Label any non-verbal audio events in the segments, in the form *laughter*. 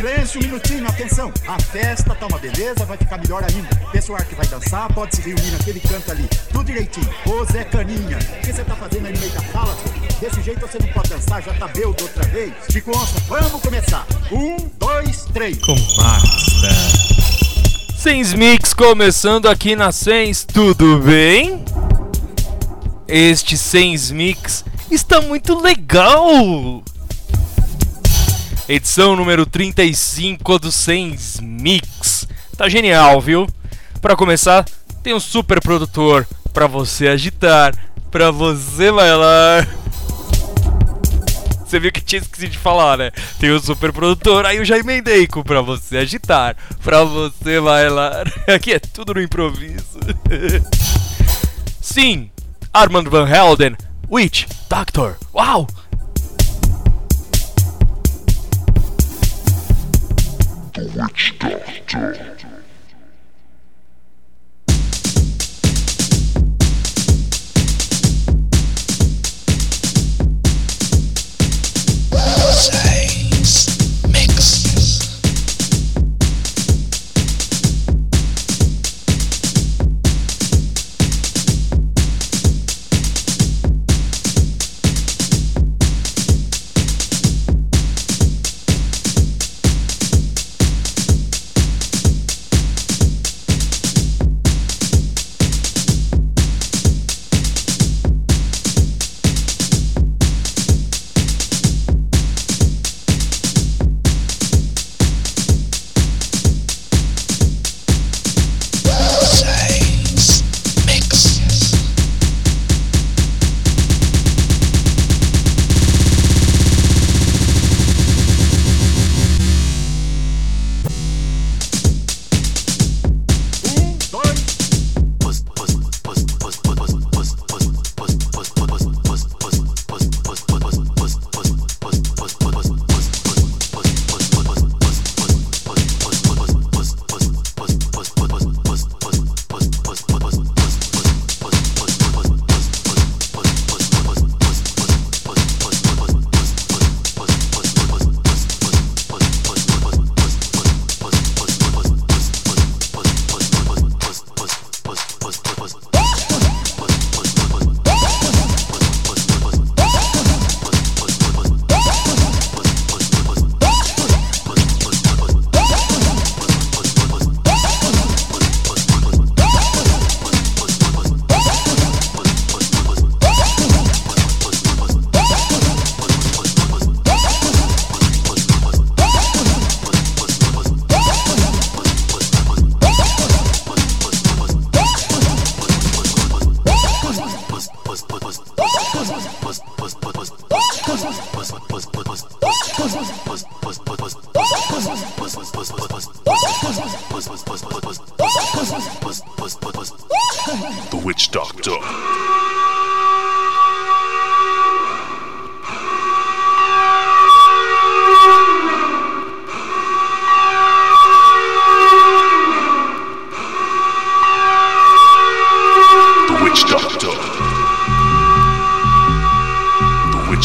Silêncio, um minutinho, atenção. A festa tá uma beleza, vai ficar melhor ainda. Pessoal que vai dançar pode se reunir naquele canto ali. Tudo direitinho. Ô Zé Caninha, o que você tá fazendo aí no meio da sala? Desse jeito você não pode dançar, já tá beudo outra vez. Consta, vamos começar. Um, dois, três. Com Master. Sens Mix começando aqui na Sens, tudo bem? Este Sens Mix está muito legal! Edição número 35 do Sens Mix. Tá genial, viu? Para começar, tem um super produtor para você agitar, para você bailar. Você viu que tinha esquecido de falar, né? Tem um super produtor, aí eu já emendei com pra você agitar, pra você bailar. *laughs* Aqui é tudo no improviso. *laughs* Sim, Armand Van Helden, Witch, Doctor, uau! The Witch Doctor.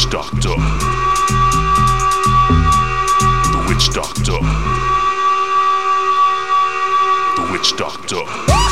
Witch Doctor. The Witch Doctor. The Witch Doctor.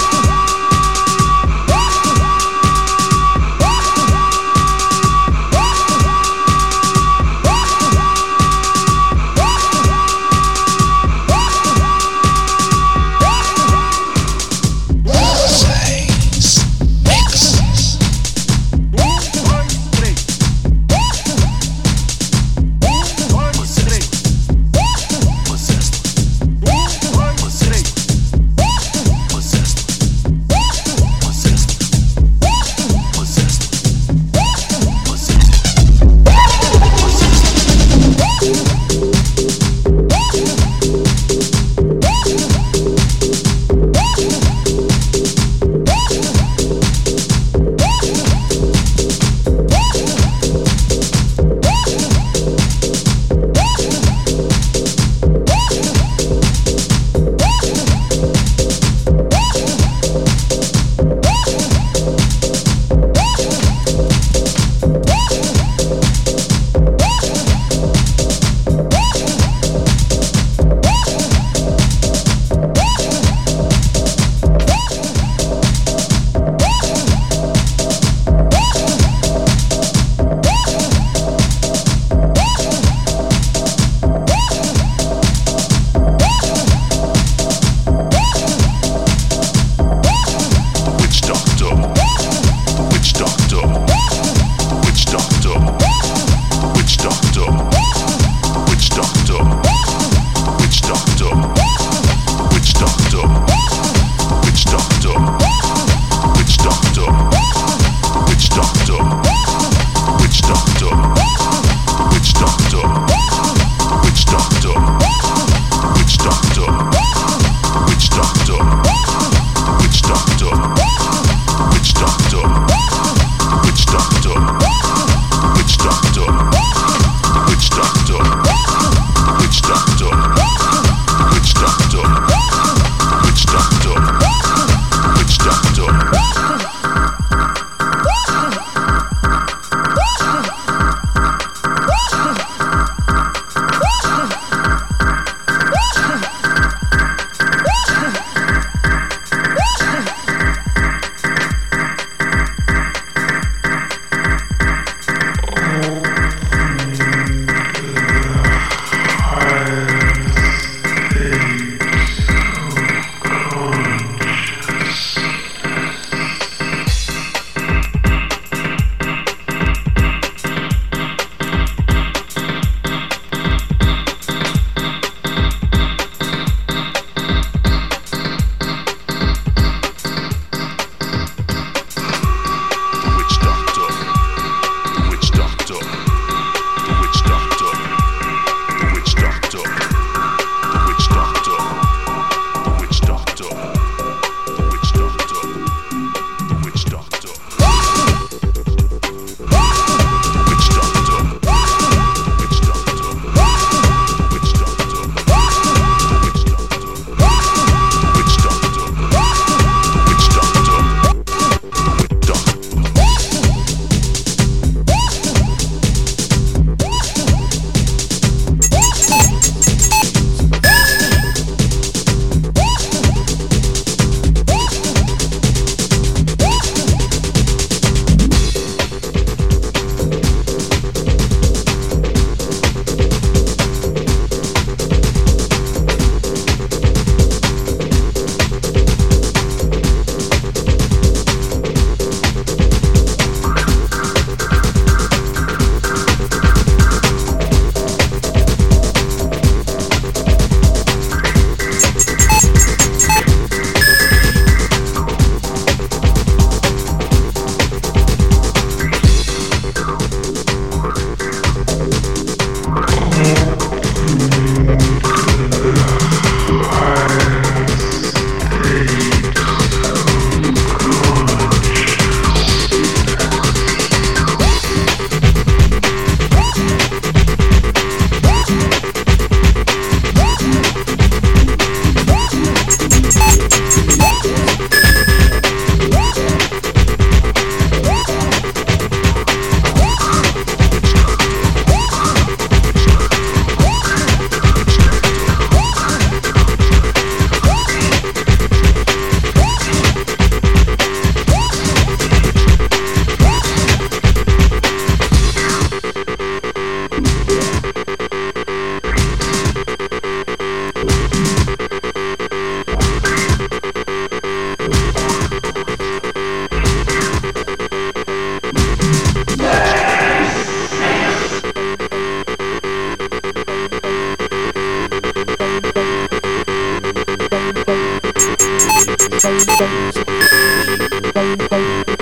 Thank you.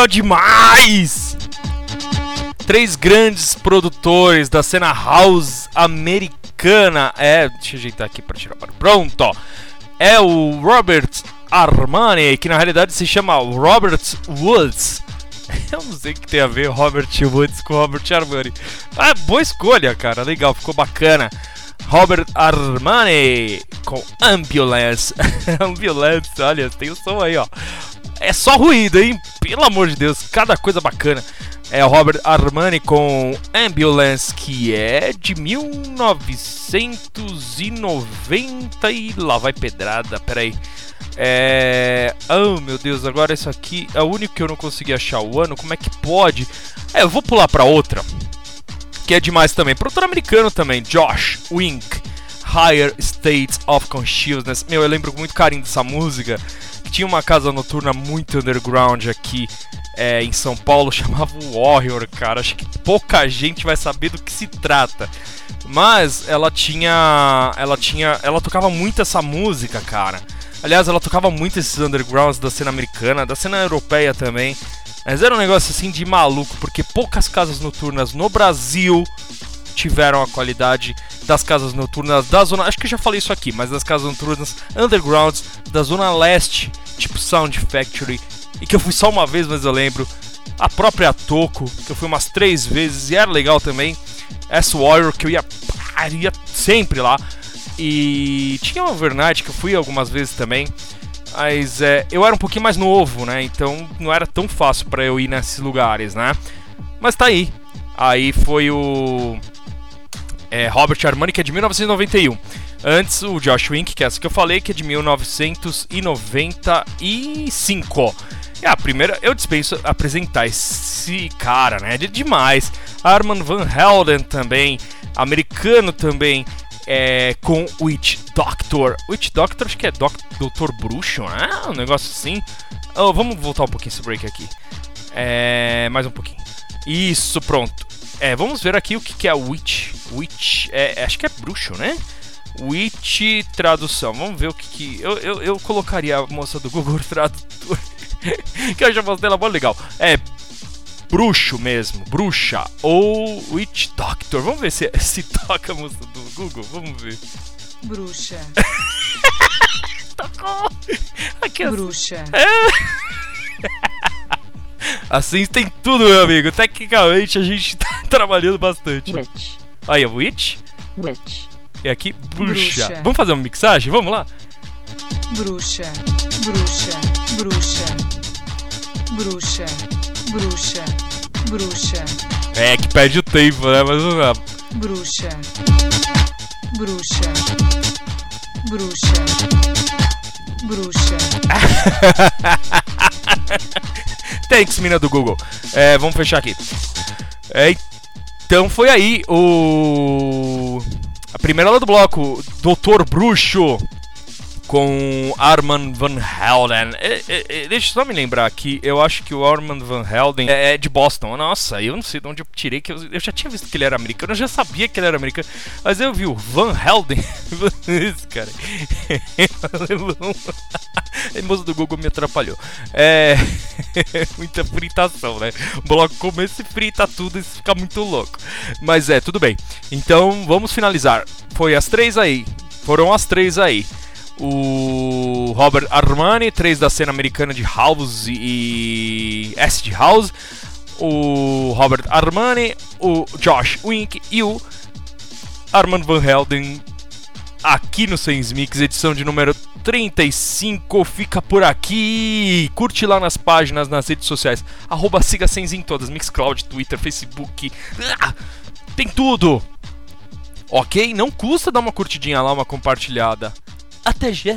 Legal demais! Três grandes produtores da cena house americana. É, deixa eu ajeitar aqui para tirar. Pronto! Ó. É o Robert Armani, que na realidade se chama Robert Woods. *laughs* Eu não sei o que tem a ver Robert Woods com Robert Armani. Ah, boa escolha, cara. Legal, ficou bacana. Robert Armani com Ambulance. *laughs* Ambulance, olha, tem o som aí, ó. É só ruído, hein? Pelo amor de Deus, cada coisa bacana. É o Robert Armani com Ambulance, que é de 1990 e lá vai pedrada, peraí. É. Oh meu Deus, agora isso aqui é o único que eu não consegui achar o ano. Como é que pode? É, eu vou pular pra outra. Que é demais também. Produtor americano também, Josh Wink. Higher States of Consciousness. Meu, eu lembro com muito carinho dessa música. Tinha uma casa noturna muito underground aqui é, em São Paulo, *laughs* chamava Warrior, cara. Acho que pouca gente vai saber do que se trata. Mas ela tinha. Ela tinha. Ela tocava muito essa música, cara. Aliás, ela tocava muito esses undergrounds da cena americana, da cena europeia também. Mas era um negócio assim de maluco, porque poucas casas noturnas no Brasil tiveram a qualidade das casas noturnas da zona. Acho que eu já falei isso aqui, mas das casas noturnas undergrounds da zona leste, tipo Sound Factory, e que eu fui só uma vez, mas eu lembro. A própria Toco, que eu fui umas três vezes e era legal também. S Warrior, que eu ia, ia sempre lá. E tinha uma Overnight que eu fui algumas vezes também. Mas é, eu era um pouquinho mais novo, né? Então não era tão fácil para eu ir nesses lugares, né? Mas tá aí. Aí foi o é, Robert Armani, que é de 1991. Antes o Josh Wink, que é essa que eu falei, que é de 1995. É a primeira, eu dispenso apresentar esse cara, né? De demais. Arman Van Helden também, americano também é, com Witch Doctor. Witch Doctor, acho que é Doc, Doutor Bruxo, né? Um negócio assim. Oh, vamos voltar um pouquinho esse break aqui. É, mais um pouquinho. Isso, pronto. É, vamos ver aqui o que, que é Witch. Witch, é, acho que é bruxo, né? Witch tradução. Vamos ver o que que. Eu, eu, eu colocaria a moça do Google *laughs* Tradutor. que eu já mostrei ela muito legal. É bruxo mesmo, bruxa ou witch doctor. Vamos ver se, *laughs* se toca a música do Google, vamos ver. Bruxa. *laughs* Tocou! Aqui, bruxa. É. Assim tem tudo, meu amigo. Tecnicamente a gente tá trabalhando bastante. Witch. Aí, witch. Witch. E aqui, bruxa. Bruxa. Vamos fazer uma mixagem? Vamos lá? Bruxa. Bruxa. Bruxa. Bruxa. Bruxa. Bruxa. É, que perde o tempo, né? Mas vamos lá. Bruxa. Bruxa. Bruxa. Bruxa. *laughs* Thanks, mina do Google. É, vamos fechar aqui. É, então foi aí o. A primeira aula do bloco, Doutor Bruxo com Arman Van Helden. Deixa eu só me lembrar aqui, eu acho que o Arman Van Helden é, é de Boston. Nossa, eu não sei de onde eu tirei, que eu, eu já tinha visto que ele era americano, eu já sabia que ele era americano, mas eu vi o Van Helden. *laughs* Esse cara. *laughs* A moça do Google me atrapalhou. É. *laughs* Muita fritação, né? O bloco começa e frita tudo e fica muito louco. Mas é, tudo bem. Então vamos finalizar. Foi as três aí. Foram as três aí o Robert Armani, três da cena americana de House e acid house, o Robert Armani, o Josh Wink e o Armand Van Helden aqui no Sans Mix, edição de número 35. Fica por aqui. Curte lá nas páginas, nas redes sociais. Arroba siga Sens em todas. Mixcloud, Twitter, Facebook. Ah, tem tudo. Ok? Não custa dar uma curtidinha lá, uma compartilhada. Até já!